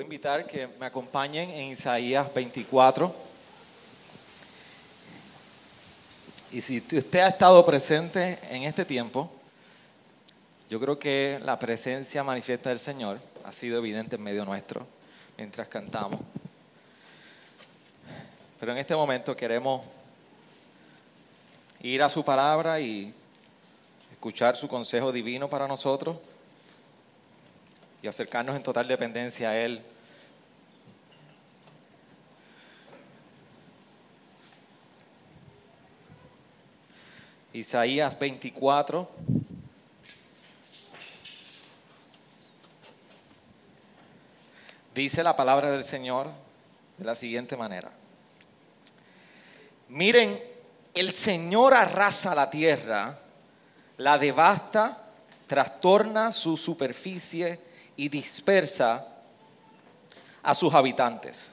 Invitar que me acompañen en Isaías 24. Y si usted ha estado presente en este tiempo, yo creo que la presencia manifiesta del Señor ha sido evidente en medio nuestro mientras cantamos. Pero en este momento queremos ir a su palabra y escuchar su consejo divino para nosotros y acercarnos en total dependencia a Él. Isaías 24. Dice la palabra del Señor de la siguiente manera. Miren, el Señor arrasa la tierra, la devasta, trastorna su superficie y dispersa a sus habitantes.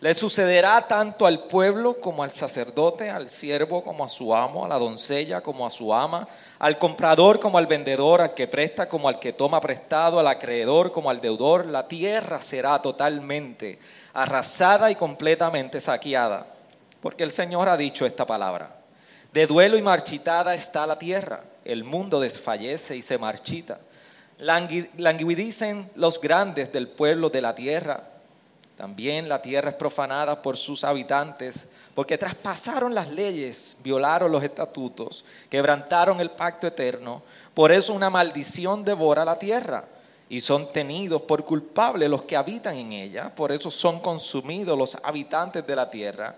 Le sucederá tanto al pueblo como al sacerdote, al siervo como a su amo, a la doncella como a su ama, al comprador como al vendedor, al que presta como al que toma prestado, al acreedor como al deudor. La tierra será totalmente arrasada y completamente saqueada, porque el Señor ha dicho esta palabra. De duelo y marchitada está la tierra, el mundo desfallece y se marchita. Languidicen los grandes del pueblo de la tierra. También la tierra es profanada por sus habitantes, porque traspasaron las leyes, violaron los estatutos, quebrantaron el pacto eterno. Por eso una maldición devora la tierra y son tenidos por culpables los que habitan en ella. Por eso son consumidos los habitantes de la tierra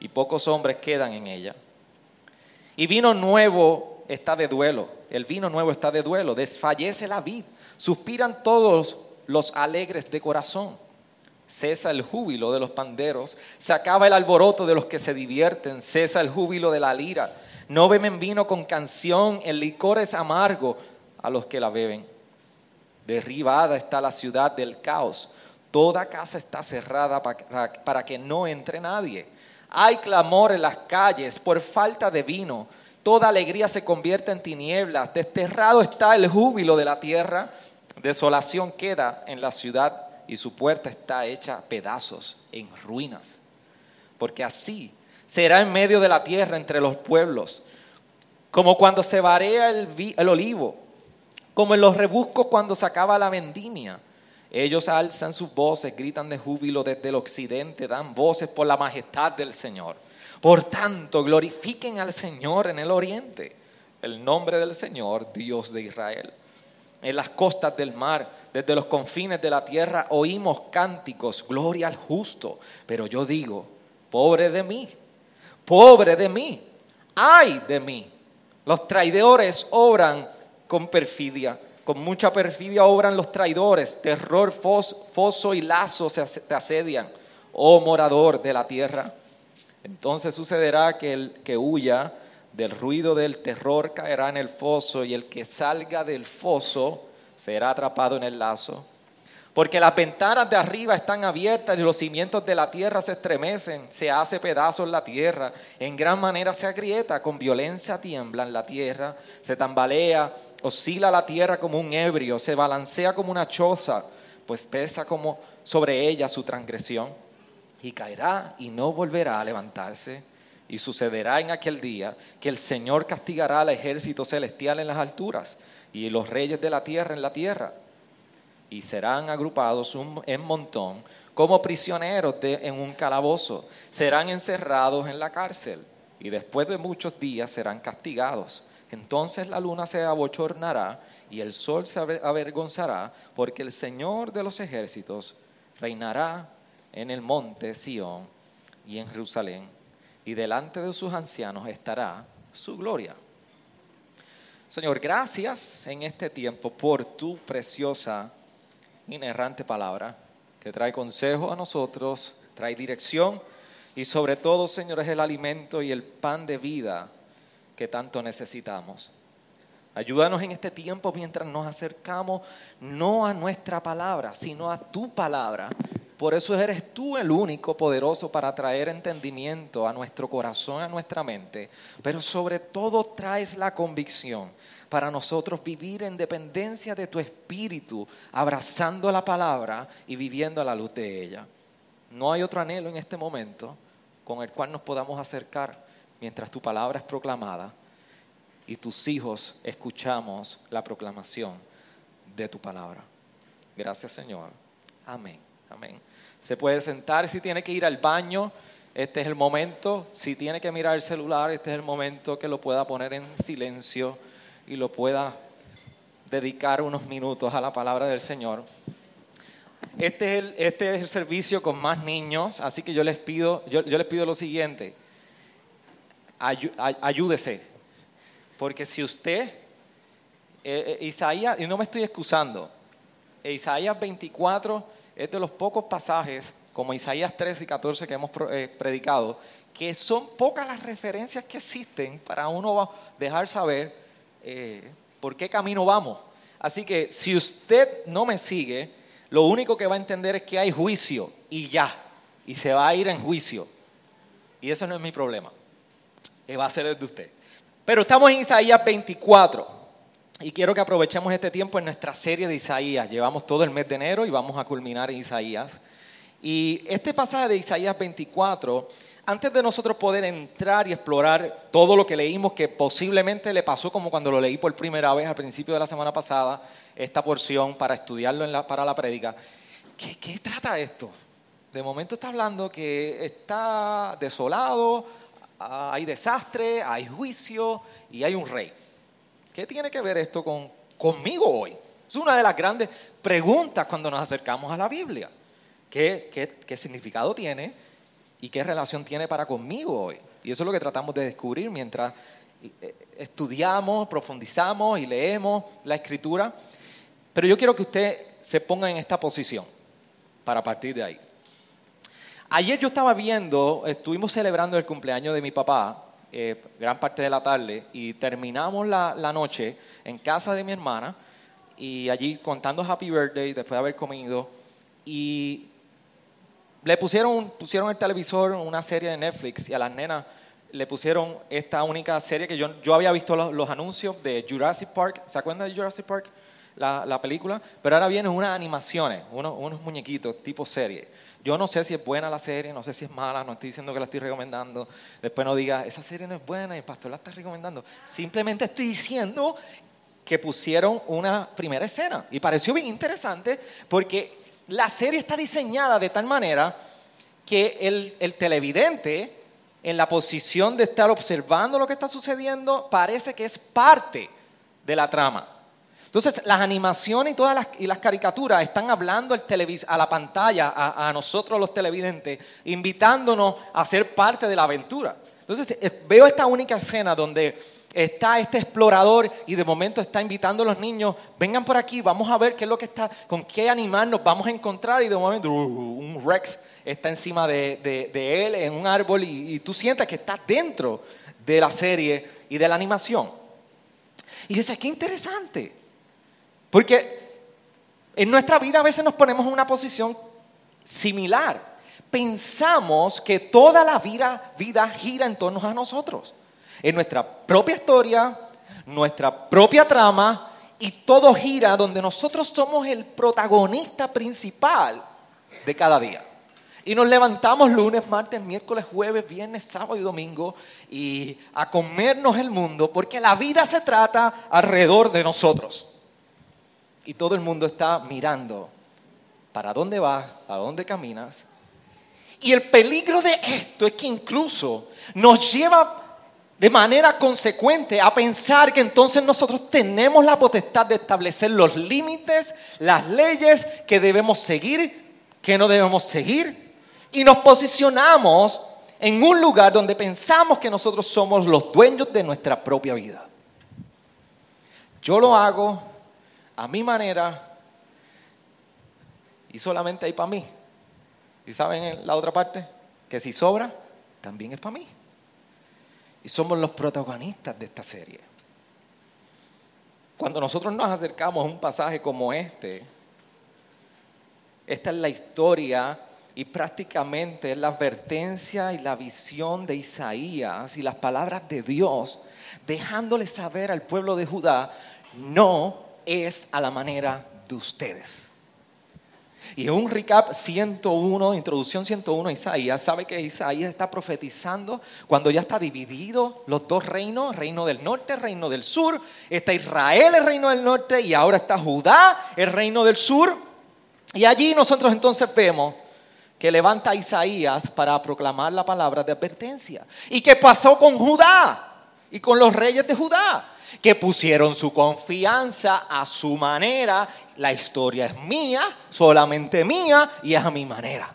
y pocos hombres quedan en ella. Y vino nuevo está de duelo, el vino nuevo está de duelo, desfallece la vid, suspiran todos los alegres de corazón. Cesa el júbilo de los panderos, se acaba el alboroto de los que se divierten, cesa el júbilo de la lira. No beben vino con canción, el licor es amargo a los que la beben. Derribada está la ciudad del caos, toda casa está cerrada para, que no entre nadie. Hay clamor en las calles por falta de vino, toda alegría se convierte en tinieblas, desterrado está el júbilo de la tierra, desolación queda en la ciudad y su puerta está hecha pedazos, en ruinas. Porque así será en medio de la tierra entre los pueblos, como cuando se varea el, el olivo, como en los rebuscos cuando se acaba la vendimia. Ellos alzan sus voces, gritan de júbilo desde el occidente, dan voces por la majestad del Señor. Por tanto, glorifiquen al Señor en el oriente, el nombre del Señor, Dios de Israel. En las costas del mar, desde los confines de la tierra, oímos cánticos, gloria al justo. Pero yo digo, pobre de mí, pobre de mí, ay de mí. Los traidores obran con perfidia, con mucha perfidia obran los traidores, terror, foso y lazo te asedian, oh morador de la tierra. Entonces sucederá que el que huya del ruido del terror caerá en el foso y el que salga del foso será atrapado en el lazo. Porque las ventanas de arriba están abiertas y los cimientos de la tierra se estremecen, se hace pedazos la tierra, en gran manera se agrieta, con violencia tiemblan la tierra, se tambalea, oscila la tierra como un ebrio, se balancea como una choza, pues pesa como sobre ella su transgresión y caerá y no volverá a levantarse. Y sucederá en aquel día que el Señor castigará al ejército celestial en las alturas y los reyes de la tierra en la tierra. Y serán agrupados en montón como prisioneros en un calabozo. Serán encerrados en la cárcel y después de muchos días serán castigados. Entonces la luna se abochornará y el sol se avergonzará porque el Señor de los ejércitos reinará en el monte Sión y en Jerusalén, y delante de sus ancianos estará su gloria. Señor, gracias en este tiempo por tu preciosa inerrante palabra que trae consejo a nosotros, trae dirección y sobre todo, Señor, es el alimento y el pan de vida que tanto necesitamos. Ayúdanos en este tiempo mientras nos acercamos no a nuestra palabra, sino a tu palabra. Por eso eres tú el único poderoso para traer entendimiento a nuestro corazón, a nuestra mente. Pero sobre todo traes la convicción para nosotros vivir en dependencia de tu espíritu, abrazando la palabra y viviendo a la luz de ella. No hay otro anhelo en este momento con el cual nos podamos acercar mientras tu palabra es proclamada y tus hijos escuchamos la proclamación de tu palabra. Gracias Señor. Amén. Amén. Se puede sentar si tiene que ir al baño. Este es el momento. Si tiene que mirar el celular, este es el momento que lo pueda poner en silencio y lo pueda dedicar unos minutos a la palabra del Señor. Este es el, este es el servicio con más niños, así que yo les pido, yo, les pido lo siguiente. ayúdese, porque si usted, eh, eh, Isaías, y no me estoy excusando, Isaías 24 es de los pocos pasajes, como Isaías 13 y 14 que hemos eh, predicado, que son pocas las referencias que existen para uno dejar saber por qué camino vamos. Así que si usted no me sigue, lo único que va a entender es que hay juicio y ya, y se va a ir en juicio. Y eso no es mi problema, va a ser el de usted. Pero estamos en Isaías 24 y quiero que aprovechemos este tiempo en nuestra serie de Isaías. Llevamos todo el mes de enero y vamos a culminar en Isaías. Y este pasaje de Isaías 24, antes de nosotros poder entrar y explorar todo lo que leímos, que posiblemente le pasó como cuando lo leí por primera vez al principio de la semana pasada, esta porción para estudiarlo para la prédica, ¿qué, ¿qué trata esto? De momento está hablando que está desolado, hay desastre, hay juicio y hay un rey. ¿Qué tiene que ver esto con, conmigo hoy? Es una de las grandes preguntas cuando nos acercamos a la Biblia. ¿Qué, qué, significado tiene y qué relación tiene para conmigo hoy? Y eso es lo que tratamos de descubrir mientras eh, estudiamos, profundizamos y leemos la escritura. Pero yo quiero que usted se ponga en esta posición para partir de ahí. Ayer yo estaba viendo, estuvimos celebrando el cumpleaños de mi papá, eh, gran parte de la tarde, y terminamos la, noche en casa de mi hermana, y allí contando Happy Birthday después de haber comido, y le pusieron, pusieron el televisor una serie de Netflix, y a las nenas le pusieron esta única serie que yo, yo había visto los, anuncios de Jurassic Park, ¿se acuerdan de Jurassic Park? La, la película, pero ahora vienen unas animaciones, unos, unos muñequitos tipo serie. Yo no sé si es buena la serie, no sé si es mala, no estoy diciendo que la estoy recomendando. Después no diga, esa serie no es buena y el pastor la está recomendando. Simplemente estoy diciendo que pusieron una primera escena. Y pareció bien interesante porque la serie está diseñada de tal manera que el, el televidente, en la posición de estar observando lo que está sucediendo, parece que es parte de la trama. Entonces, las animaciones y todas las, y las caricaturas están hablando al a la pantalla, a, nosotros los televidentes, invitándonos a ser parte de la aventura. Entonces, eh, veo esta única escena donde está este explorador y de momento está invitando a los niños, vengan por aquí, vamos a ver qué es lo que está, con qué animal nos vamos a encontrar y de momento uh, un Rex está encima de, él en un árbol y, tú sientes que estás dentro de la serie y de la animación. Y dices, qué interesante. Porque en nuestra vida a veces nos ponemos en una posición similar. Pensamos que toda la vida, gira en torno a nosotros. En nuestra propia historia, nuestra propia trama, y todo gira donde nosotros somos el protagonista principal de cada día. Y nos levantamos lunes, martes, miércoles, jueves, viernes, sábado y domingo y a comernos el mundo porque la vida se trata alrededor de nosotros y todo el mundo está mirando para dónde vas, a dónde caminas. Y el peligro de esto es que incluso nos lleva de manera consecuente a pensar que entonces nosotros tenemos la potestad de establecer los límites, las leyes que debemos seguir, que no debemos seguir, y nos posicionamos en un lugar donde pensamos que nosotros somos los dueños de nuestra propia vida. Yo lo hago a mi manera, y solamente hay para mí. ¿Y saben en la otra parte? Que si sobra, también es para mí. Y somos los protagonistas de esta serie. Cuando nosotros nos acercamos a un pasaje como este, esta es la historia y prácticamente es la advertencia y la visión de Isaías y las palabras de Dios, dejándole saber al pueblo de Judá, no es a la manera de ustedes. Y un recap 101, introducción 101, Isaías sabe que Isaías está profetizando cuando ya está dividido los dos reinos, reino del norte, reino del sur. Está Israel, el reino del norte, y ahora está Judá, el reino del sur. Y allí nosotros entonces vemos que levanta Isaías para proclamar la palabra de advertencia. ¿Y qué pasó con Judá y con los reyes de Judá? Que pusieron su confianza a su manera la historia es mía, solamente mía y es a mi manera.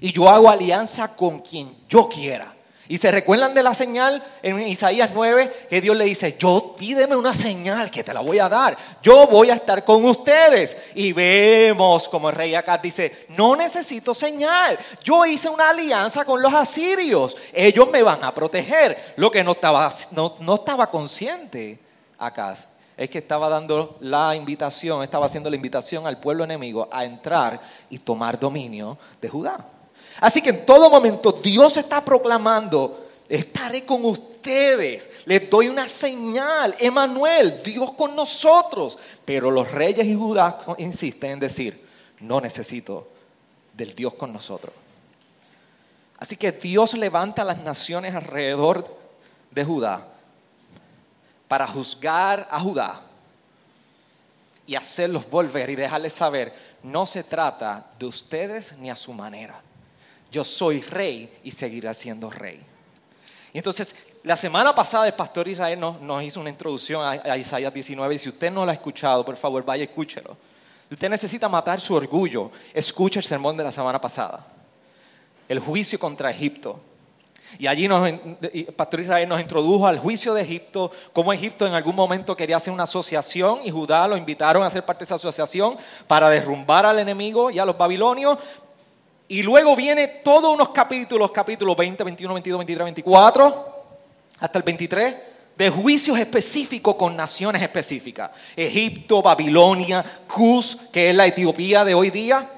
Y yo hago alianza con quien yo quiera. Y se recuerdan de la señal en Isaías 9 que Dios le dice, yo pídeme una señal que te la voy a dar. Yo voy a estar con ustedes. Y vemos como el rey acá dice, no necesito señal. Yo hice una alianza con los asirios. Ellos me van a proteger. Lo que no estaba, no, no estaba consciente acá es que estaba dando la invitación, estaba haciendo la invitación al pueblo enemigo a entrar y tomar dominio de Judá. Así que en todo momento Dios está proclamando, estaré con ustedes, les doy una señal, Emanuel, Dios con nosotros. Pero los reyes y Judá insisten en decir, no necesito del Dios con nosotros. Así que Dios levanta las naciones alrededor de Judá para juzgar a Judá y hacerlos volver y dejarles saber, no se trata de ustedes ni a su manera. Yo soy rey y seguiré siendo rey. Y entonces, la semana pasada el pastor Israel nos, hizo una introducción a, Isaías 19 y si usted no lo ha escuchado, por favor, vaya y escúchelo. Usted necesita matar su orgullo, escuche el sermón de la semana pasada. El juicio contra Egipto. Y allí nos, Pastor Israel nos introdujo al juicio de Egipto, cómo Egipto en algún momento quería hacer una asociación y Judá lo invitaron a ser parte de esa asociación para derrumbar al enemigo y a los babilonios. Y luego viene todos unos capítulos, capítulos 20, 21, 22, 23, 24, hasta el 23, de juicios específicos con naciones específicas. Egipto, Babilonia, Cus, que es la Etiopía de hoy día,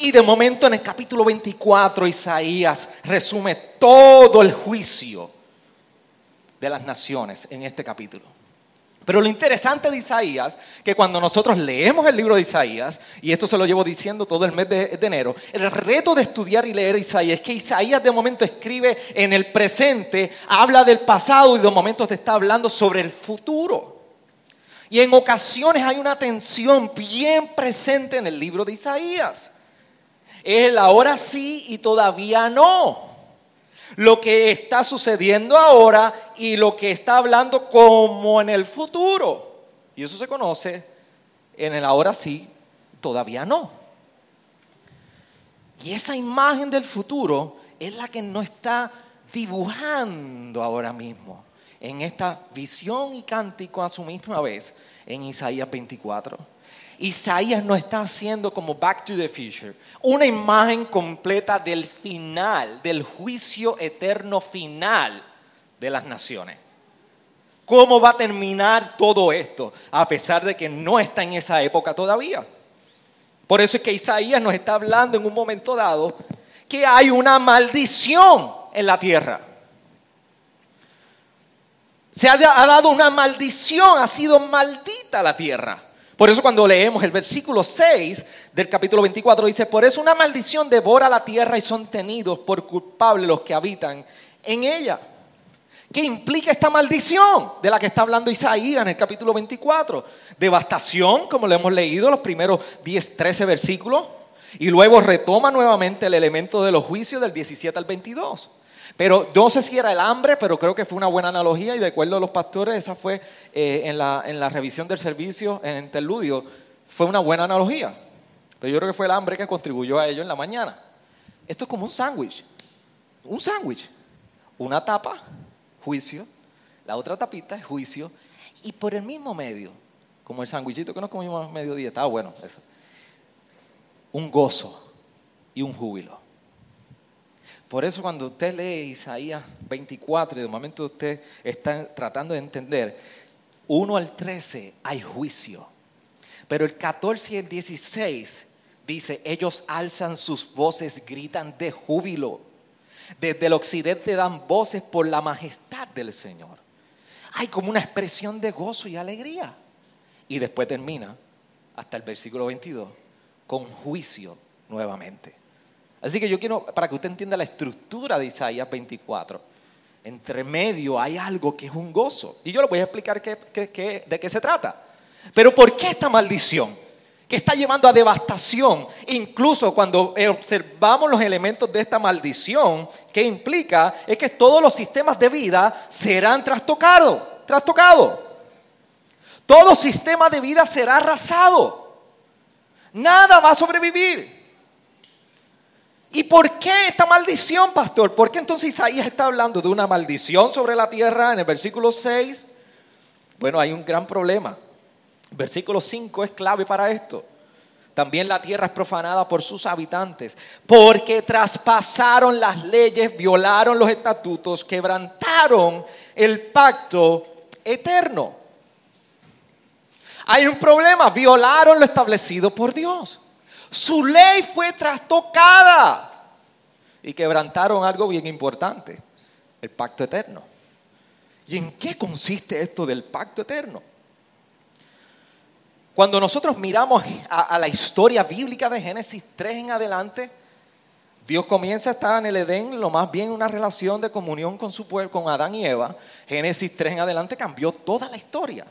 y de momento en el capítulo 24 Isaías resume todo el juicio de las naciones en este capítulo. Pero lo interesante de Isaías, que cuando nosotros leemos el libro de Isaías, y esto se lo llevo diciendo todo el mes de, de, enero, el reto de estudiar y leer Isaías es que Isaías de momento escribe en el presente, habla del pasado y de momento te está hablando sobre el futuro. Y en ocasiones hay una tensión bien presente en el libro de Isaías. Es el ahora sí y todavía no. Lo que está sucediendo ahora y lo que está hablando como en el futuro. Y eso se conoce en el ahora sí, todavía no. Y esa imagen del futuro es la que no está dibujando ahora mismo en esta visión y cántico a su misma vez en Isaías 24. Isaías no está haciendo como Back to the Future, una imagen completa del final, del juicio eterno final de las naciones. ¿Cómo va a terminar todo esto? A pesar de que no está en esa época todavía. Por eso es que Isaías nos está hablando en un momento dado que hay una maldición en la tierra. Se ha dado una maldición, ha sido maldita la tierra. Por eso cuando leemos el versículo 6 del capítulo 24 dice, por eso una maldición devora la tierra y son tenidos por culpables los que habitan en ella. ¿Qué implica esta maldición de la que está hablando Isaías en el capítulo 24? Devastación, como lo hemos leído, los primeros 10, 13 versículos. Y luego retoma nuevamente el elemento de los juicios del 17 al 22. Pero no sé si era el hambre, pero creo que fue una buena analogía y de acuerdo a los pastores, esa fue eh, en, la, en, la, revisión del servicio, en interludio, fue una buena analogía. Pero yo creo que fue el hambre que contribuyó a ello en la mañana. Esto es como un sándwich. Un sándwich. Una tapa, juicio. La otra tapita es juicio. Y por el mismo medio, como el sándwichito que nos comimos a mediodía, estaba bueno eso. un gozo y un júbilo. Por eso cuando usted lee Isaías 24 y de momento usted está tratando de entender, 1 al 13 hay juicio, pero el 14 y el 16 dice, ellos alzan sus voces, gritan de júbilo. Desde el occidente dan voces por la majestad del Señor. Hay como una expresión de gozo y alegría. Y después termina, hasta el versículo 22, con juicio nuevamente. Así que yo quiero, para que usted entienda la estructura de Isaías 24, entre medio hay algo que es un gozo. Y yo le voy a explicar de qué se trata. Pero ¿por qué esta maldición? Que está llevando a devastación. Incluso cuando observamos los elementos de esta maldición, ¿qué implica? Es que todos los sistemas de vida serán trastocados. Trastocados. Todo sistema de vida será arrasado. Nada va a sobrevivir. ¿Y por qué esta maldición, pastor? ¿Por qué entonces Isaías está hablando de una maldición sobre la tierra en el versículo 6? Bueno, hay un gran problema. versículo 5 es clave para esto. También la tierra es profanada por sus habitantes, porque traspasaron las leyes, violaron los estatutos, quebrantaron el pacto eterno. Hay un problema, violaron lo establecido por Dios. Su ley fue trastocada y quebrantaron algo bien importante, el pacto eterno. ¿Y en qué consiste esto del pacto eterno? Cuando nosotros miramos a, la historia bíblica de Génesis 3 en adelante, Dios comienza a estar en el Edén, lo más bien una relación de comunión con su pueblo, con Adán y Eva. Génesis 3 en adelante cambió toda la historia.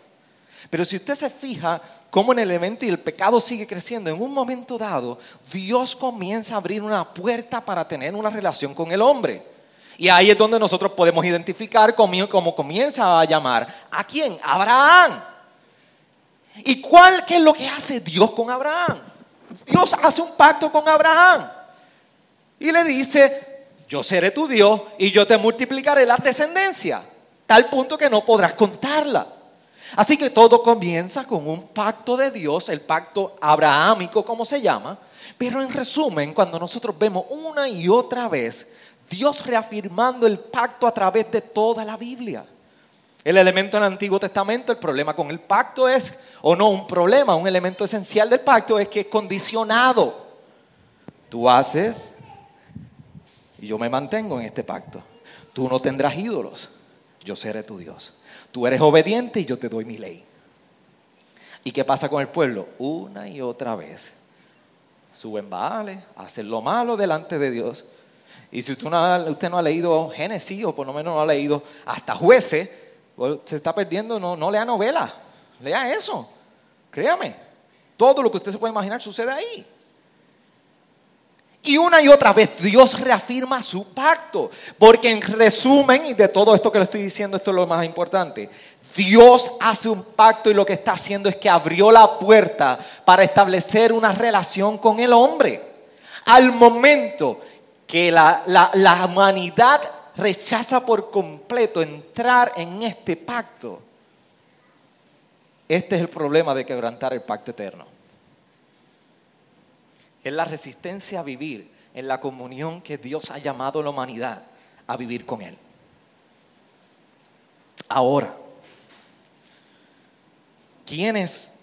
Pero si usted se fija cómo en el elemento y el pecado sigue creciendo, en un momento dado, Dios comienza a abrir una puerta para tener una relación con el hombre. Y ahí es donde nosotros podemos identificar cómo, comienza a llamar. ¿A quién? Abraham. ¿Y cuál qué es lo que hace Dios con Abraham? Dios hace un pacto con Abraham. Y le dice, yo seré tu Dios y yo te multiplicaré la descendencia. Tal punto que no podrás contarla. Así que todo comienza con un pacto de Dios, el pacto abrahámico como se llama, pero en resumen, cuando nosotros vemos una y otra vez Dios reafirmando el pacto a través de toda la Biblia. El elemento en el Antiguo Testamento, el problema con el pacto es, o no un problema, un elemento esencial del pacto es que es condicionado. Tú haces y yo me mantengo en este pacto. Tú no tendrás ídolos, yo seré tu Dios. Tú eres obediente y yo te doy mi ley. ¿Y qué pasa con el pueblo? Una y otra vez. Suben vale, hacen lo malo delante de Dios. Y si usted no, ha, leído Génesis o por lo menos no ha leído hasta jueces, pues, se está perdiendo, no, no lea novela, lea eso. Créame, todo lo que usted se puede imaginar sucede ahí. Y una y otra vez Dios reafirma su pacto. Porque en resumen, y de todo esto que le estoy diciendo, esto es lo más importante. Dios hace un pacto y lo que está haciendo es que abrió la puerta para establecer una relación con el hombre. Al momento que la, la humanidad rechaza por completo entrar en este pacto, este es el problema de quebrantar el pacto eterno es la resistencia a vivir en la comunión que Dios ha llamado a la humanidad a vivir con Él. Ahora, quienes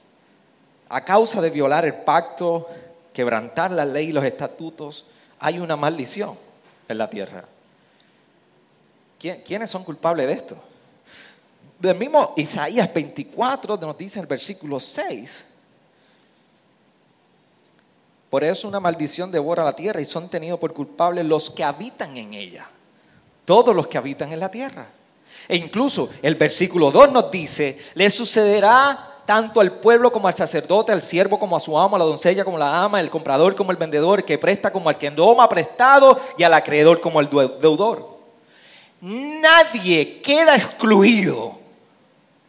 a causa de violar el pacto, quebrantar la ley y los estatutos, hay una maldición en la tierra. ¿Quiénes son culpables de esto? Del mismo Isaías 24 nos dice en el versículo 6, por eso una maldición devora la tierra y son tenidos por culpables los que habitan en ella. Todos los que habitan en la tierra. E incluso el versículo 2 nos dice, le sucederá tanto al pueblo como al sacerdote, al siervo como a su amo, a la doncella como la ama, el comprador como el vendedor, que presta como al que toma prestado y al acreedor como el deudor. Nadie queda excluido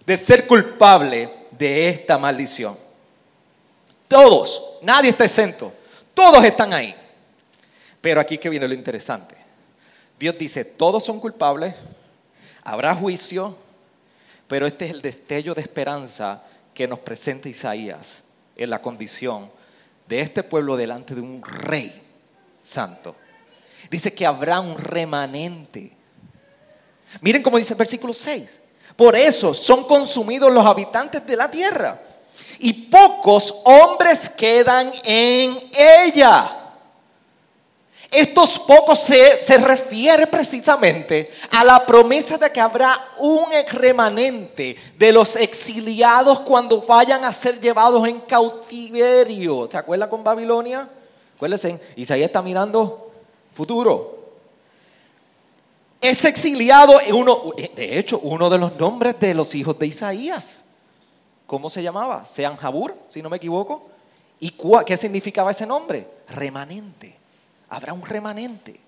de ser culpable de esta maldición. Todos, nadie está exento. Todos están ahí. Pero aquí que viene lo interesante. Dios dice, todos son culpables, habrá juicio, pero este es el destello de esperanza que nos presenta Isaías en la condición de este pueblo delante de un rey santo. Dice que habrá un remanente. Miren cómo dice el versículo 6. Por eso son consumidos los habitantes de la tierra y pocos hombres quedan en ella. Estos pocos se, se, refiere precisamente a la promesa de que habrá un remanente de los exiliados cuando vayan a ser llevados en cautiverio. ¿Se acuerda con Babilonia? Acuérdense, Isaías está mirando futuro. Ese exiliado, uno, de hecho, uno de los nombres de los hijos de Isaías. ¿Cómo se llamaba? Sean Jabur, si no me equivoco. ¿Y qué significaba ese nombre? Remanente. Habrá un remanente.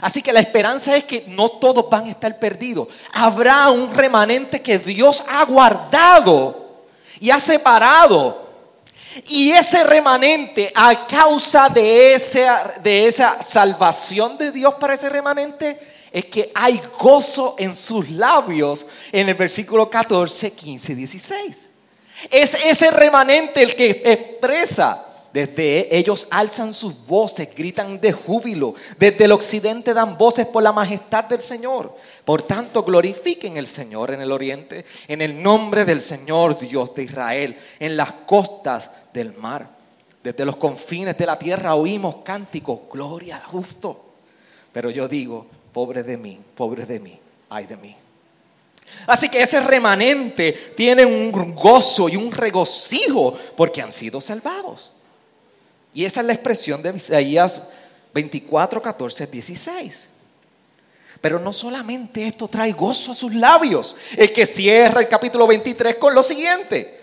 Así que la esperanza es que no todos van a estar perdidos. Habrá un remanente que Dios ha guardado y ha separado. Y ese remanente, a causa de esa, de esa salvación de Dios para ese remanente, es que hay gozo en sus labios en el versículo 14, 15 y 16. Es ese remanente el que expresa desde ellos alzan sus voces, gritan de júbilo. Desde el occidente dan voces por la majestad del Señor. Por tanto, glorifiquen el Señor en el oriente, en el nombre del Señor Dios de Israel, en las costas del mar. Desde los confines de la tierra oímos cánticos, gloria al justo. Pero yo digo, pobre de mí, pobre de mí, ay de mí. Así que ese remanente tiene un gozo y un regocijo porque han sido salvados. Y esa es la expresión de Isaías 24, 14, 16. Pero no solamente esto trae gozo a sus labios, el que cierra el capítulo 23 con lo siguiente.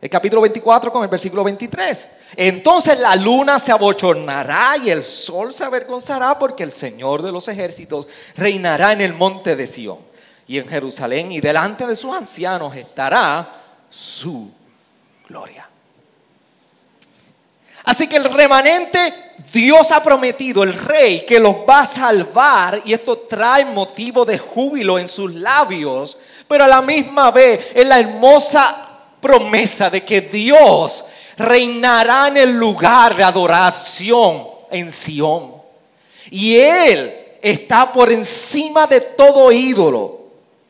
El capítulo 24 con el versículo 23. Entonces la luna se abochornará y el sol se avergonzará porque el Señor de los ejércitos reinará en el monte de Sión y en Jerusalén y delante de sus ancianos estará su gloria. Así que el remanente, Dios ha prometido, el rey, que los va a salvar y esto trae motivo de júbilo en sus labios, pero a la misma vez es la hermosa promesa de que Dios reinará en el lugar de adoración en Sión. Y Él está por encima de todo ídolo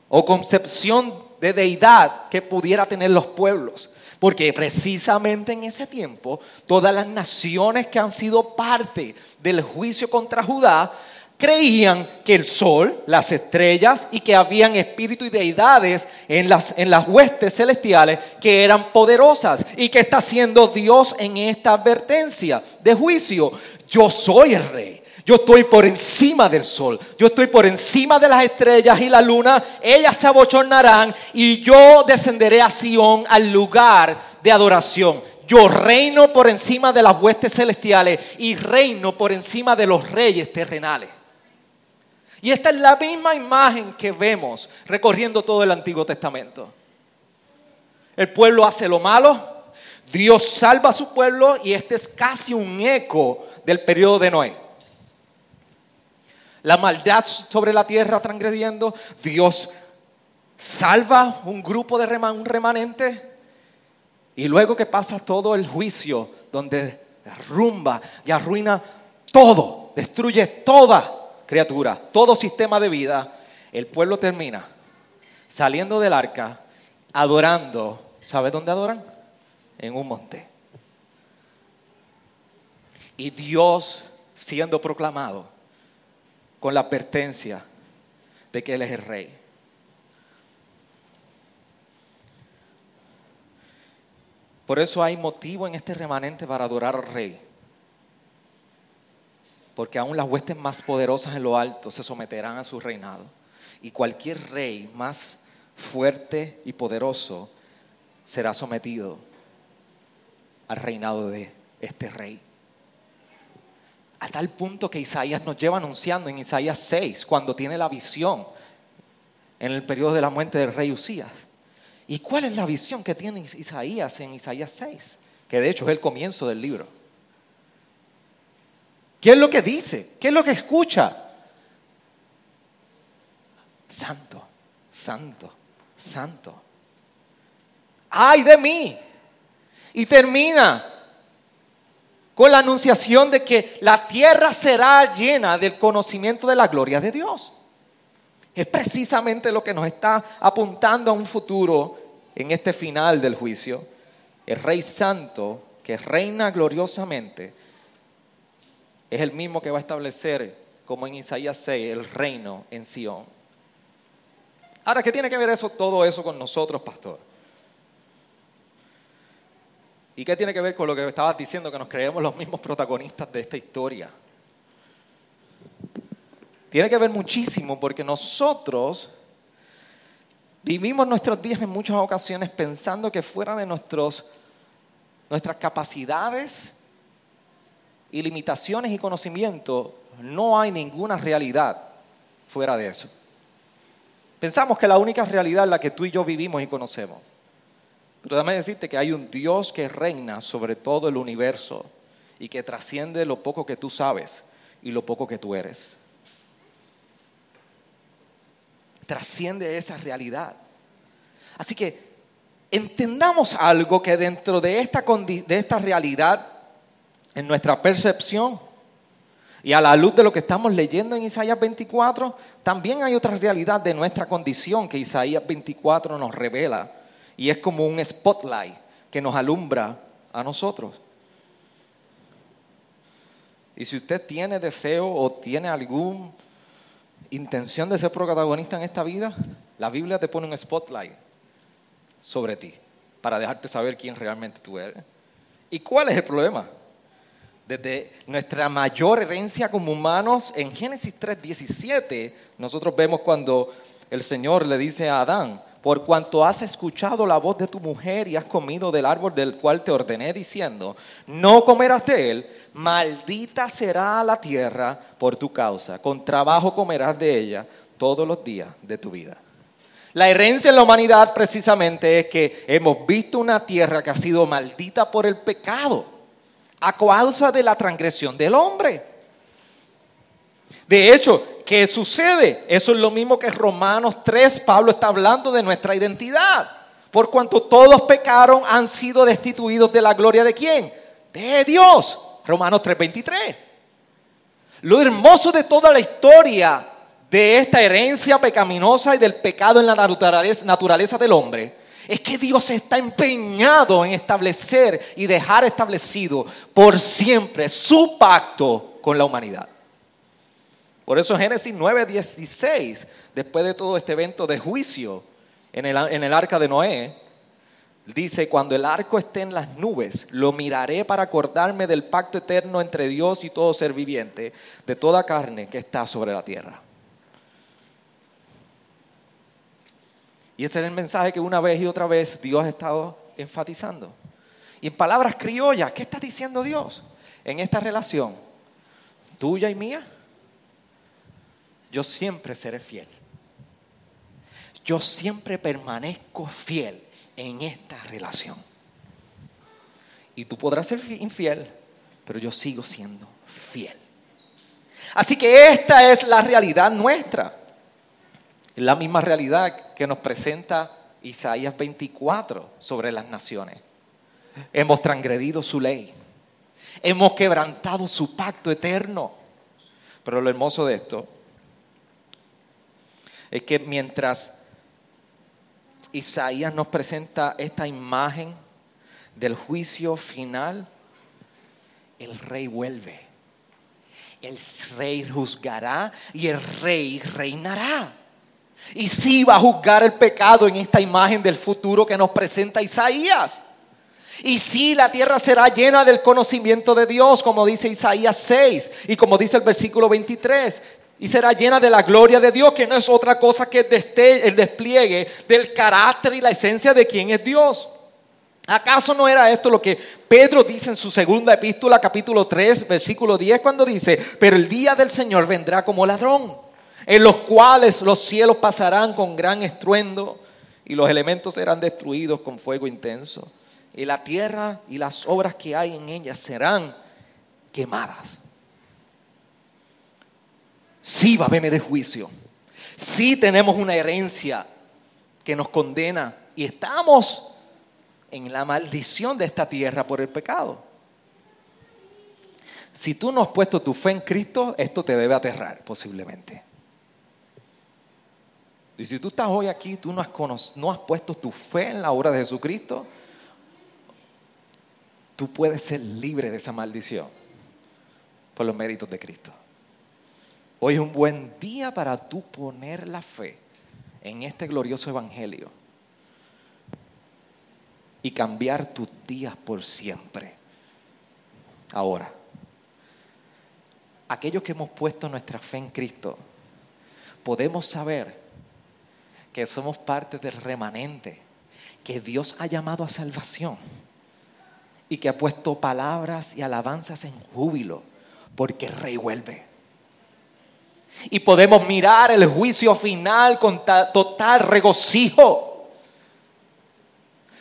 o concepción de deidad que pudiera tener los pueblos. Porque precisamente en ese tiempo todas las naciones que han sido parte del juicio contra Judá creían que el sol, las estrellas y que habían espíritus y deidades en las, en las huestes celestiales que eran poderosas. ¿Y que está haciendo Dios en esta advertencia de juicio? Yo soy el rey. Yo estoy por encima del sol. Yo estoy por encima de las estrellas y la luna. Ellas se abochornarán y yo descenderé a Sion al lugar de adoración. Yo reino por encima de las huestes celestiales y reino por encima de los reyes terrenales. Y esta es la misma imagen que vemos recorriendo todo el Antiguo Testamento. El pueblo hace lo malo, Dios salva a su pueblo y este es casi un eco del periodo de Noé la maldad sobre la tierra transgrediendo, Dios salva un grupo de un remanente y luego que pasa todo el juicio donde derrumba y arruina todo, destruye toda criatura, todo sistema de vida, el pueblo termina saliendo del arca, adorando, ¿sabe dónde adoran? En un monte. Y Dios siendo proclamado con la pertenencia de que Él es el rey. Por eso hay motivo en este remanente para adorar al rey. Porque aún las huestes más poderosas en lo alto se someterán a su reinado. Y cualquier rey más fuerte y poderoso será sometido al reinado de este rey. A tal punto que Isaías nos lleva anunciando en Isaías 6, cuando tiene la visión en el periodo de la muerte del rey Usías. ¿Y cuál es la visión que tiene Isaías en Isaías 6? Que de hecho es el comienzo del libro. ¿Qué es lo que dice? ¿Qué es lo que escucha? Santo, santo, santo. ¡Ay de mí! Y termina con la anunciación de que la tierra será llena del conocimiento de la gloria de Dios. Es precisamente lo que nos está apuntando a un futuro en este final del juicio. El Rey Santo, que reina gloriosamente, es el mismo que va a establecer, como en Isaías 6, el reino en Sion. Ahora, ¿qué tiene que ver eso, todo eso con nosotros, pastor? ¿Y qué tiene que ver con lo que estabas diciendo, que nos creemos los mismos protagonistas de esta historia? Tiene que ver muchísimo porque nosotros vivimos nuestros días en muchas ocasiones pensando que fuera de nuestros, nuestras capacidades y limitaciones y conocimiento no hay ninguna realidad fuera de eso. Pensamos que la única realidad es la que tú y yo vivimos y conocemos. Pero déjame decirte que hay un Dios que reina sobre todo el universo y que trasciende lo poco que tú sabes y lo poco que tú eres. Trasciende esa realidad. Así que entendamos algo que dentro de esta, de esta realidad, en nuestra percepción, y a la luz de lo que estamos leyendo en Isaías 24, también hay otra realidad de nuestra condición que Isaías 24 nos revela y es como un spotlight que nos alumbra a nosotros. Y si usted tiene deseo o tiene alguna intención de ser protagonista en esta vida, la Biblia te pone un spotlight sobre ti para dejarte saber quién realmente tú eres. ¿Y cuál es el problema? Desde nuestra mayor herencia como humanos, en Génesis 3:17, nosotros vemos cuando el Señor le dice a Adán, por cuanto has escuchado la voz de tu mujer y has comido del árbol del cual te ordené diciendo, no comerás de él, maldita será la tierra por tu causa, con trabajo comerás de ella todos los días de tu vida. La herencia en la humanidad precisamente es que hemos visto una tierra que ha sido maldita por el pecado a causa de la transgresión del hombre. De hecho, ¿qué sucede? Eso es lo mismo que Romanos 3, Pablo está hablando de nuestra identidad. Por cuanto todos pecaron, han sido destituidos de la gloria de quién? De Dios. Romanos 3:23. Lo hermoso de toda la historia de esta herencia pecaminosa y del pecado en la naturaleza del hombre es que Dios está empeñado en establecer y dejar establecido por siempre su pacto con la humanidad. Por eso Génesis 9, 16, después de todo este evento de juicio en el, en el arca de Noé, dice, cuando el arco esté en las nubes, lo miraré para acordarme del pacto eterno entre Dios y todo ser viviente, de toda carne que está sobre la tierra. Y ese es el mensaje que una vez y otra vez Dios ha estado enfatizando. Y en palabras criollas, ¿qué está diciendo Dios en esta relación tuya y mía? Yo siempre seré fiel. Yo siempre permanezco fiel en esta relación. Y tú podrás ser infiel, pero yo sigo siendo fiel. Así que esta es la realidad nuestra. La misma realidad que nos presenta Isaías 24 sobre las naciones. Hemos transgredido su ley. Hemos quebrantado su pacto eterno. Pero lo hermoso de esto es que mientras Isaías nos presenta esta imagen del juicio final, el rey vuelve. El rey juzgará y el rey reinará. Y sí va a juzgar el pecado en esta imagen del futuro que nos presenta Isaías. Y sí, la tierra será llena del conocimiento de Dios, como dice Isaías 6 y como dice el versículo 23 y será llena de la gloria de Dios, que no es otra cosa que el despliegue del carácter y la esencia de quien es Dios. ¿Acaso no era esto lo que Pedro dice en su segunda epístola, capítulo 3, versículo 10, cuando dice, pero el día del Señor vendrá como ladrón, en los cuales los cielos pasarán con gran estruendo y los elementos serán destruidos con fuego intenso, y la tierra y las obras que hay en ella serán quemadas sí va a venir el juicio. Sí tenemos una herencia que nos condena y estamos en la maldición de esta tierra por el pecado. Si tú no has puesto tu fe en Cristo, esto te debe aterrar posiblemente. Y si tú estás hoy aquí, tú no has, no has puesto tu fe en la obra de Jesucristo, tú puedes ser libre de esa maldición por los méritos de Cristo. Hoy es un buen día para tú poner la fe en este glorioso evangelio y cambiar tus días por siempre. Ahora, aquellos que hemos puesto nuestra fe en Cristo, podemos saber que somos parte del remanente, que Dios ha llamado a salvación y que ha puesto palabras y alabanzas en júbilo, porque el rey vuelve. Y podemos mirar el juicio final con total regocijo,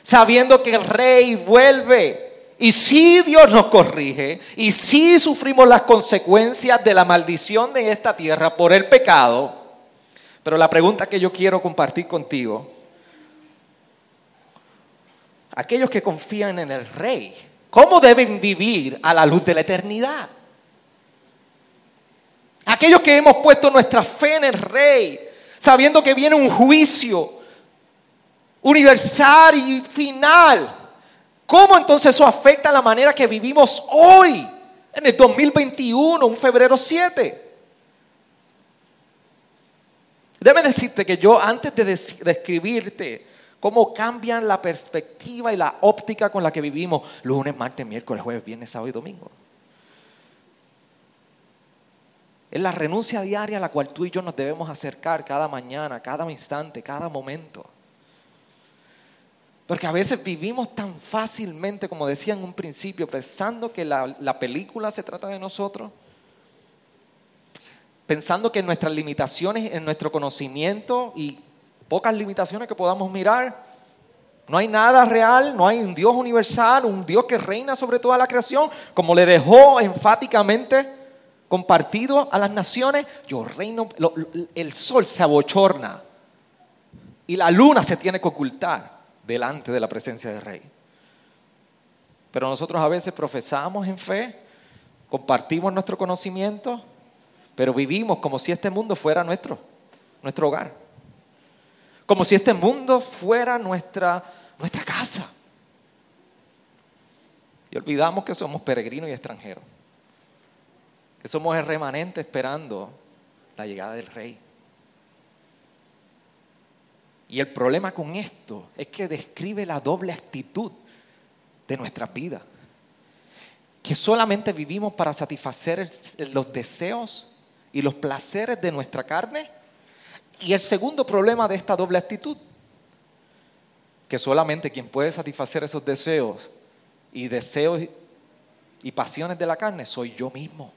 sabiendo que el rey vuelve. Y si Dios nos corrige, y si sufrimos las consecuencias de la maldición de esta tierra por el pecado, pero la pregunta que yo quiero compartir contigo, aquellos que confían en el rey, ¿cómo deben vivir a la luz de la eternidad? Aquellos que hemos puesto nuestra fe en el rey, sabiendo que viene un juicio universal y final ¿Cómo entonces eso afecta la manera que vivimos hoy, en el 2021, un febrero 7? Debe decirte que yo antes de describirte cómo cambian la perspectiva y la óptica con la que vivimos lunes, martes, miércoles, jueves, viernes, sábado y domingo. Es la renuncia diaria a la cual tú y yo nos debemos acercar cada mañana, cada instante, cada momento. Porque a veces vivimos tan fácilmente, como decía en un principio, pensando que la, película se trata de nosotros, pensando que nuestras limitaciones, en nuestro conocimiento y pocas limitaciones que podamos mirar, no hay nada real, no hay un Dios universal, un Dios que reina sobre toda la creación, como le dejó enfáticamente compartido a las naciones, yo reino, el sol se abochorna y la luna se tiene que ocultar delante de la presencia del rey. Pero nosotros a veces profesamos en fe, compartimos nuestro conocimiento, pero vivimos como si este mundo fuera nuestro, nuestro hogar. Como si este mundo fuera nuestra, nuestra casa. Y olvidamos que somos peregrinos y extranjeros. Somos el remanente esperando la llegada del rey. Y el problema con esto es que describe la doble actitud de nuestra vida. Que solamente vivimos para satisfacer los deseos y los placeres de nuestra carne. Y el segundo problema de esta doble actitud, que solamente quien puede satisfacer esos deseos y deseos y pasiones de la carne soy yo mismo.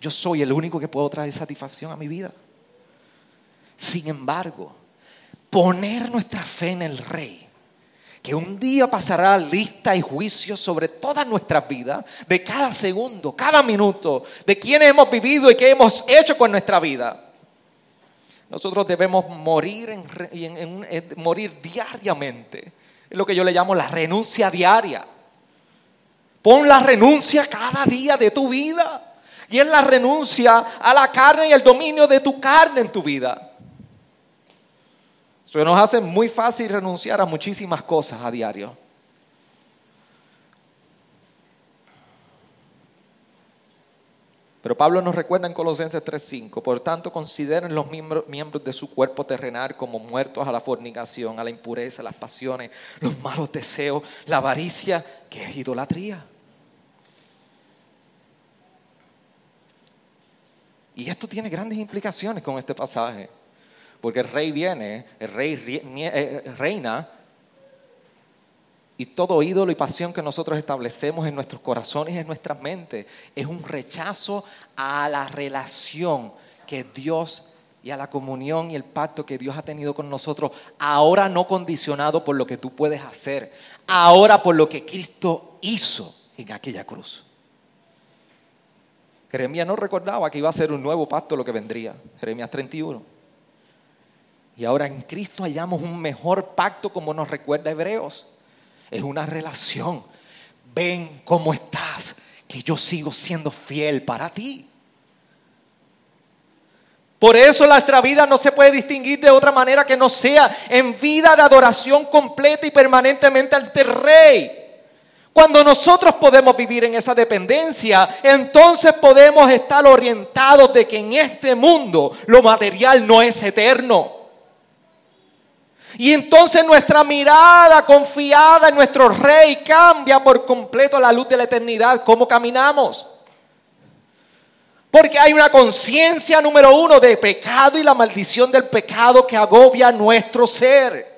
Yo soy el único que puedo traer satisfacción a mi vida. Sin embargo, poner nuestra fe en el Rey, que un día pasará lista y juicio sobre todas nuestras vidas, de cada segundo, cada minuto, de quién hemos vivido y qué hemos hecho con nuestra vida. Nosotros debemos morir, en, morir diariamente. Es lo que yo le llamo la renuncia diaria. Pon la renuncia cada día de tu vida. Y es la renuncia a la carne y el dominio de tu carne en tu vida. Eso nos hace muy fácil renunciar a muchísimas cosas a diario. Pero Pablo nos recuerda en Colosenses 3:5, por tanto consideren los miembros, miembros de su cuerpo terrenal como muertos a la fornicación, a la impureza, a las pasiones, los malos deseos, la avaricia, que es idolatría. Y esto tiene grandes implicaciones con este pasaje. Porque el rey viene, el rey eh, reina, y todo ídolo y pasión que nosotros establecemos en nuestros corazones y en nuestras mentes es un rechazo a la relación que Dios y a la comunión y el pacto que Dios ha tenido con nosotros, ahora no condicionado por lo que tú puedes hacer, ahora por lo que Cristo hizo en aquella cruz. Jeremías no recordaba que iba a ser un nuevo pacto lo que vendría, Jeremías 31. Y ahora en Cristo hallamos un mejor pacto como nos recuerda Hebreos. Es una relación. Ven cómo estás. que yo sigo siendo fiel para ti. Por eso nuestra vida no se puede distinguir de otra manera que no sea en vida de adoración completa y permanentemente ante el Rey. Cuando nosotros podemos vivir en esa dependencia, entonces podemos estar orientados de que en este mundo lo material no es eterno. Y entonces nuestra mirada confiada en nuestro Rey cambia por completo a la luz de la eternidad. ¿Cómo caminamos? Porque hay una conciencia número uno de pecado y la maldición del pecado que agobia nuestro ser.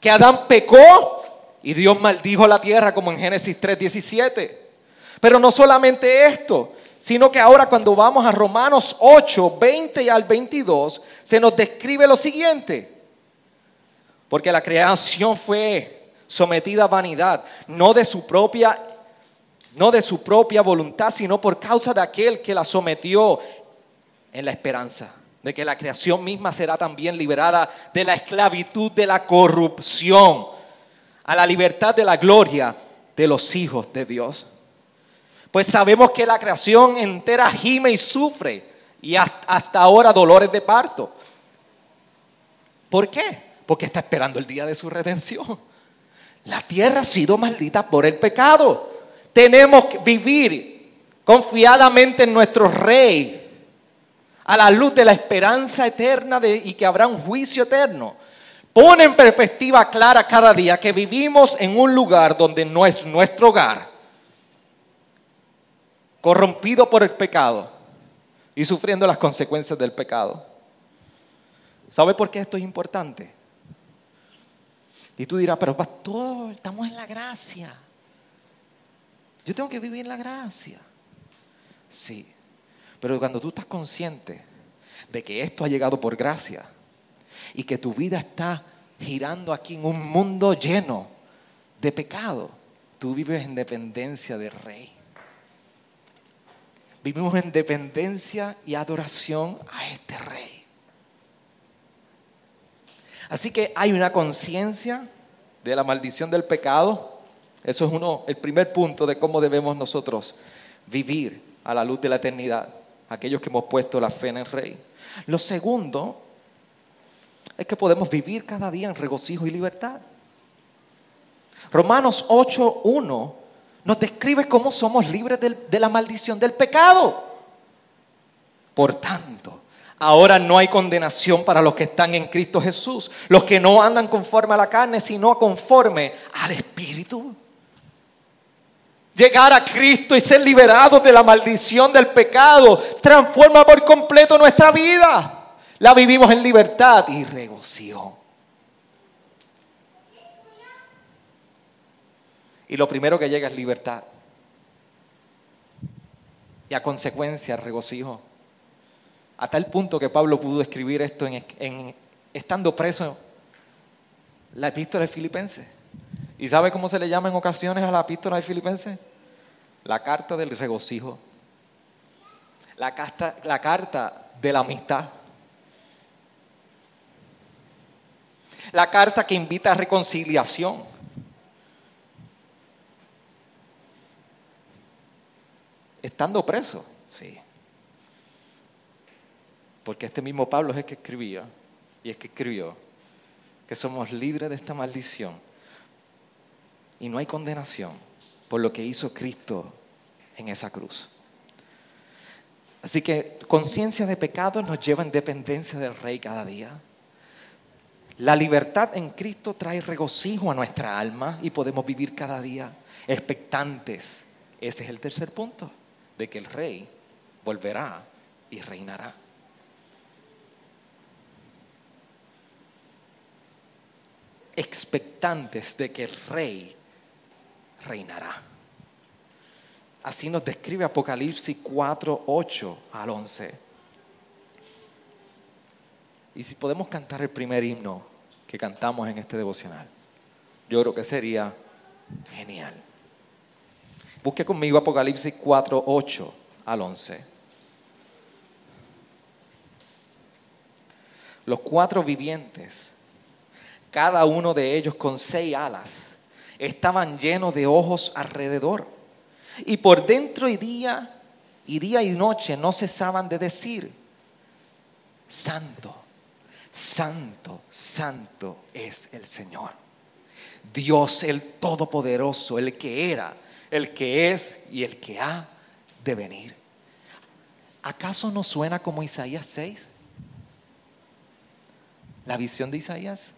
Que Adán pecó y Dios maldijo la tierra como en Génesis 3:17. Pero no solamente esto, sino que ahora cuando vamos a Romanos 8, 20 y al 22, se nos describe lo siguiente. Porque la creación fue sometida a vanidad, no de su propia no de su propia voluntad, sino por causa de aquel que la sometió en la esperanza de que la creación misma será también liberada de la esclavitud de la corrupción a la libertad de la gloria de los hijos de Dios. Pues sabemos que la creación entera gime y sufre y hasta ahora dolores de parto. ¿Por qué? Porque está esperando el día de su redención. La tierra ha sido maldita por el pecado tenemos que vivir confiadamente en nuestro Rey, a la luz de la esperanza eterna y que habrá un juicio eterno. Pone en perspectiva clara cada día que vivimos en un lugar donde no es nuestro hogar, corrompido por el pecado y sufriendo las consecuencias del pecado. ¿Sabe por qué esto es importante? Y tú dirás, pero pastor, estamos en la gracia. Yo tengo que vivir en la gracia. Sí. Pero cuando tú estás consciente de que esto ha llegado por gracia y que tu vida está girando aquí en un mundo lleno de pecado, tú vives en dependencia del Rey. Vivimos en dependencia y adoración a este Rey. Así que hay una conciencia de la maldición del pecado eso es uno, el primer punto de cómo debemos nosotros vivir a la luz de la eternidad, aquellos que hemos puesto la fe en el Rey. Lo segundo es que podemos vivir cada día en regocijo y libertad. Romanos 8.1 nos describe cómo somos libres de la maldición del pecado. Por tanto, ahora no hay condenación para los que están en Cristo Jesús, los que no andan conforme a la carne, sino conforme al Espíritu llegar a Cristo y ser liberados de la maldición del pecado transforma por completo nuestra vida. La vivimos en libertad y regocijo. Y lo primero que llega es libertad. Y a consecuencia regocijo. A tal punto que Pablo pudo escribir esto en, estando preso la epístola de Filipenses. ¿Y sabe cómo se le llama en ocasiones a la epístola de Filipenses? La carta del regocijo. La la carta de la amistad. La carta que invita a reconciliación. Estando preso, sí. Porque este mismo Pablo es el que escribía y es que escribió que somos libres de esta maldición y no hay condenación por lo que hizo Cristo en esa cruz. Así que conciencia de pecado nos lleva en dependencia del Rey cada día. La libertad en Cristo trae regocijo a nuestra alma y podemos vivir cada día expectantes. Ese es el tercer punto, de que el Rey volverá y reinará. Expectantes de que el Rey reinará. Así nos describe Apocalipsis 4, 8 al 11. Y si podemos cantar el primer himno que cantamos en este devocional, yo creo que sería genial. Busque conmigo Apocalipsis 4, 8 al 11. Los cuatro vivientes, cada uno de ellos con seis alas, estaban llenos de ojos alrededor Y por dentro y día y día y noche no cesaban de decir, Santo, Santo, Santo es el Señor. Dios el Todopoderoso, el que era, el que es y el que ha de venir. ¿Acaso no suena como Isaías 6? La visión de Isaías.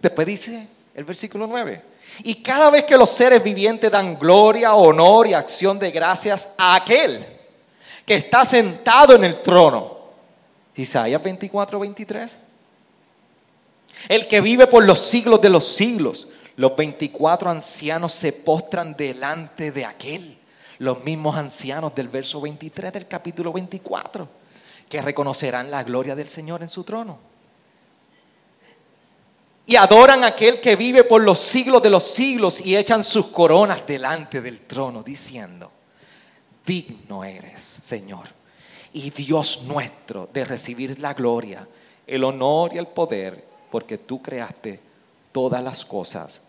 Después dice el versículo 9. Y cada vez que los seres vivientes dan gloria, honor y acción de gracias a aquel que está sentado en el trono. Isaías 24, 23. El que vive por los siglos de los siglos. Los 24 ancianos se postran delante de aquel. Los mismos ancianos del verso 23 del capítulo 24, que reconocerán la gloria del Señor en su trono. Y adoran a aquel que vive por los siglos de los siglos y echan sus coronas delante del trono, diciendo, digno eres, Señor, y Dios nuestro, de recibir la gloria, el honor y el poder, porque tú creaste todas las cosas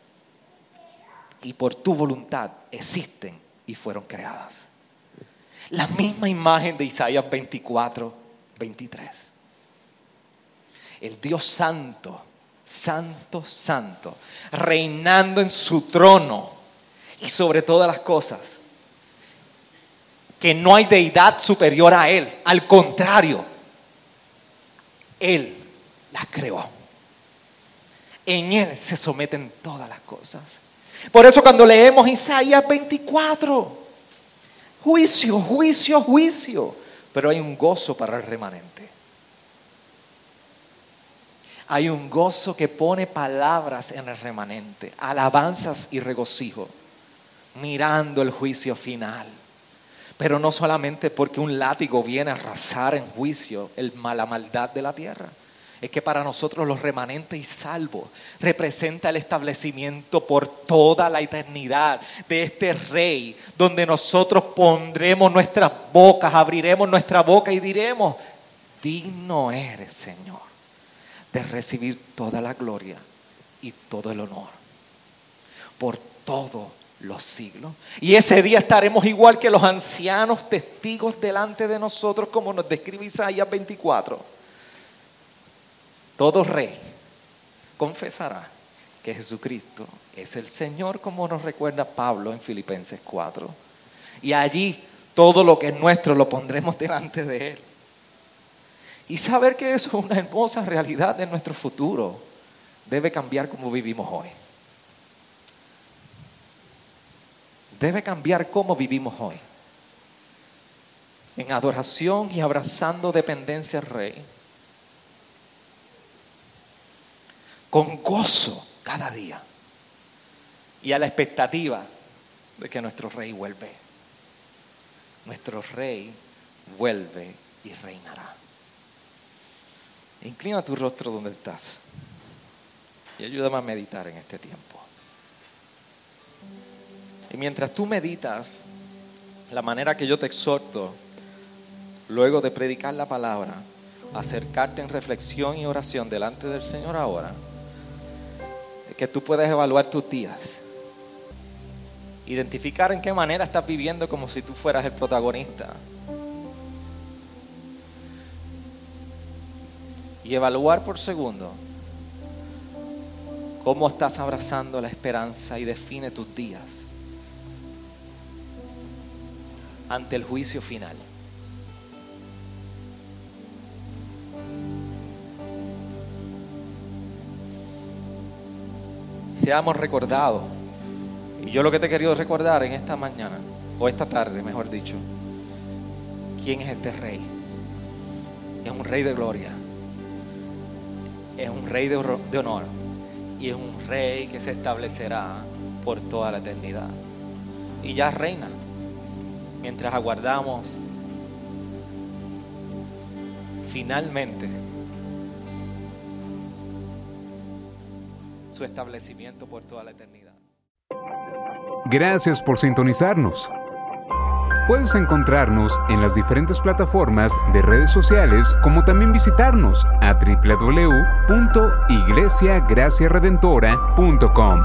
y por tu voluntad existen y fueron creadas. La misma imagen de Isaías 24, 23. El Dios santo santo, santo, reinando en su trono y sobre todas las cosas. Que no hay deidad superior a Él, al contrario, Él las creó. En Él se someten todas las cosas. Por eso cuando leemos Isaías 24, juicio, juicio, juicio, pero hay un gozo para el remanente. Hay un gozo que pone palabras en el remanente, alabanzas y regocijo, mirando el juicio final. Pero no solamente porque un látigo viene a arrasar en juicio el, la maldad de la tierra. Es que para nosotros los remanentes y salvos representa el establecimiento por toda la eternidad de este rey, donde nosotros pondremos nuestras bocas, abriremos nuestra boca y diremos, digno eres Señor de recibir toda la gloria y todo el honor por todos los siglos. Y ese día estaremos igual que los ancianos testigos delante de nosotros, como nos describe Isaías 24. Todo rey confesará que Jesucristo es el Señor, como nos recuerda Pablo en Filipenses 4. Y allí todo lo que es nuestro lo pondremos delante de Él. Y saber que eso es una hermosa realidad de nuestro futuro debe cambiar como vivimos hoy. Debe cambiar cómo vivimos hoy. En adoración y abrazando dependencia al Rey. Con gozo cada día. Y a la expectativa de que nuestro Rey vuelve. Nuestro Rey vuelve y reinará. Inclina tu rostro donde estás y ayúdame a meditar en este tiempo. Y mientras tú meditas, la manera que yo te exhorto, luego de predicar la palabra, acercarte en reflexión y oración delante del Señor ahora, que tú puedes evaluar tus días, identificar en qué manera estás viviendo como si tú fueras el protagonista y evaluar por segundo cómo estás abrazando la esperanza y define tus días ante el juicio final. Seamos recordados. Y yo lo que te he querido recordar en esta mañana, o esta tarde, mejor dicho, ¿quién es este rey? Es un rey de gloria es un rey de honor y es un rey que se establecerá por toda la eternidad. Y ya reina mientras aguardamos finalmente su establecimiento por toda la eternidad. Gracias por sintonizarnos. Puedes encontrarnos en las diferentes plataformas de redes sociales, como también visitarnos a www.iglesiagraciaredentora.com.